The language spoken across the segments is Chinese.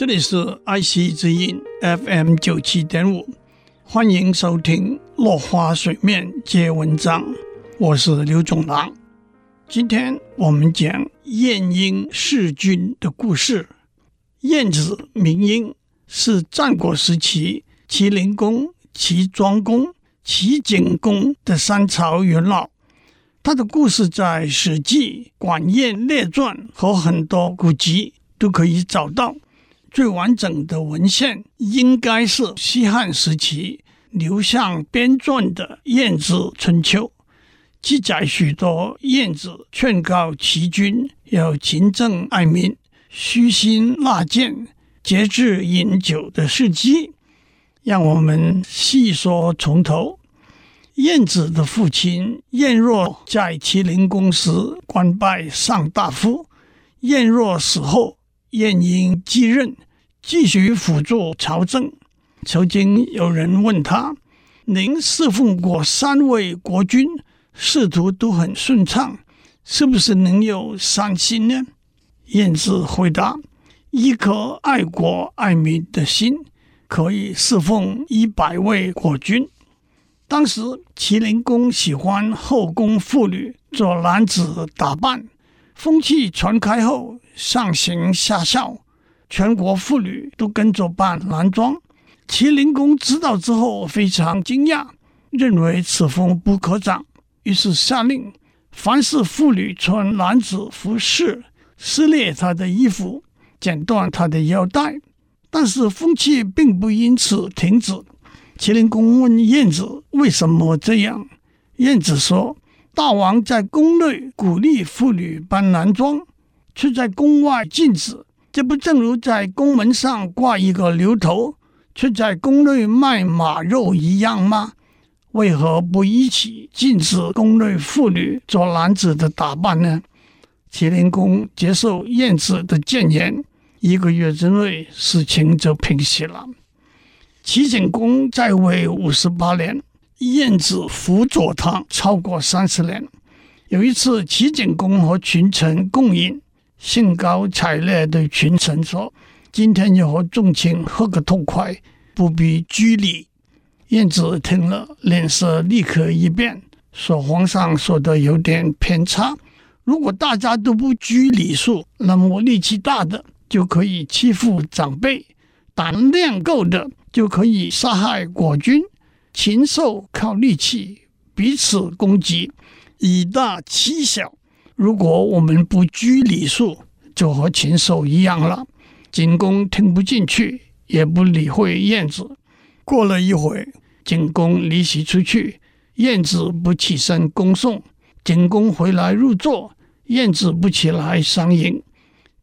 这里是爱惜之音 FM 九七点五，欢迎收听《落花水面皆文章》，我是刘总郎。今天我们讲晏婴弑君的故事。晏子名婴，是战国时期齐灵公、齐庄公、齐景公的三朝元老。他的故事在《史记》《管晏列传》和很多古籍都可以找到。最完整的文献应该是西汉时期刘向编撰的《晏子春秋》，记载许多晏子劝告齐军要勤政爱民、虚心纳谏、节制饮酒的事迹。让我们细说从头。晏子的父亲晏若在齐灵公时官拜上大夫，晏若死后。晏婴继任，继续辅助朝政。曾经有人问他：“您侍奉过三位国君，仕途都很顺畅，是不是能有三心呢？”晏子回答：“一颗爱国爱民的心，可以侍奉一百位国君。”当时齐灵公喜欢后宫妇女做男子打扮。风气传开后，上行下效，全国妇女都跟着扮男装。麒麟公知道之后非常惊讶，认为此风不可长，于是下令：凡是妇女穿男子服饰，撕裂她的衣服，剪断她的腰带。但是风气并不因此停止。麒麟公问晏子为什么这样，晏子说。大王在宫内鼓励妇女扮男装，却在宫外禁止，这不正如在宫门上挂一个牛头，却在宫内卖马肉一样吗？为何不一起禁止宫内妇女做男子的打扮呢？齐灵公接受晏子的谏言，一个月之内事情就平息了。齐景公在位五十八年。晏子辅佐他超过三十年。有一次，齐景公和群臣共饮，兴高采烈对群臣说：“今天要和众卿喝个痛快，不必拘礼。”晏子听了，脸色立刻一变，说：“皇上说的有点偏差。如果大家都不拘礼数，那么力气大的就可以欺负长辈，胆量够的就可以杀害国君。”禽兽靠力气彼此攻击，以大欺小。如果我们不拘礼数，就和禽兽一样了。景公听不进去，也不理会晏子。过了一会，景公离席出去，晏子不起身恭送。景公回来入座，晏子不起来相迎。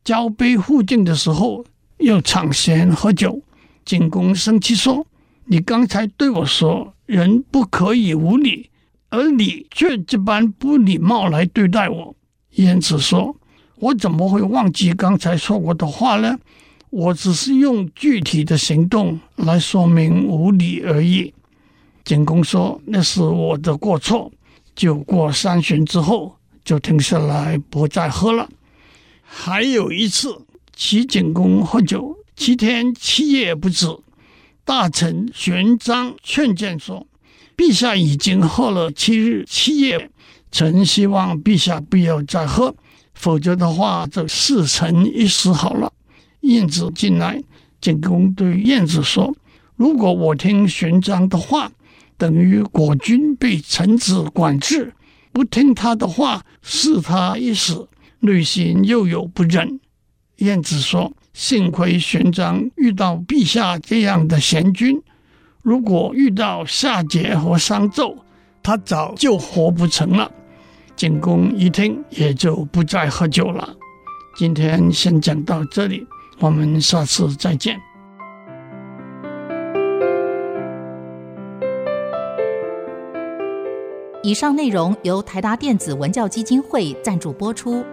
交杯互敬的时候，又抢先喝酒。景公生气说。你刚才对我说，人不可以无礼，而你却这般不礼貌来对待我。晏子说：“我怎么会忘记刚才说过的话呢？我只是用具体的行动来说明无礼而已。”景公说：“那是我的过错。”酒过三巡之后，就停下来不再喝了。还有一次，齐景公喝酒，七天七夜不止。大臣玄章劝谏说：“陛下已经喝了七日七夜，臣希望陛下不要再喝，否则的话，这事成一死好了。”晏子进来，景公对晏子说：“如果我听玄章的话，等于国君被臣子管制；不听他的话，赐他一死，内心又有不忍。”晏子说。幸亏玄奘遇到陛下这样的贤君，如果遇到夏桀和商纣，他早就活不成了。景公一听，也就不再喝酒了。今天先讲到这里，我们下次再见。以上内容由台达电子文教基金会赞助播出。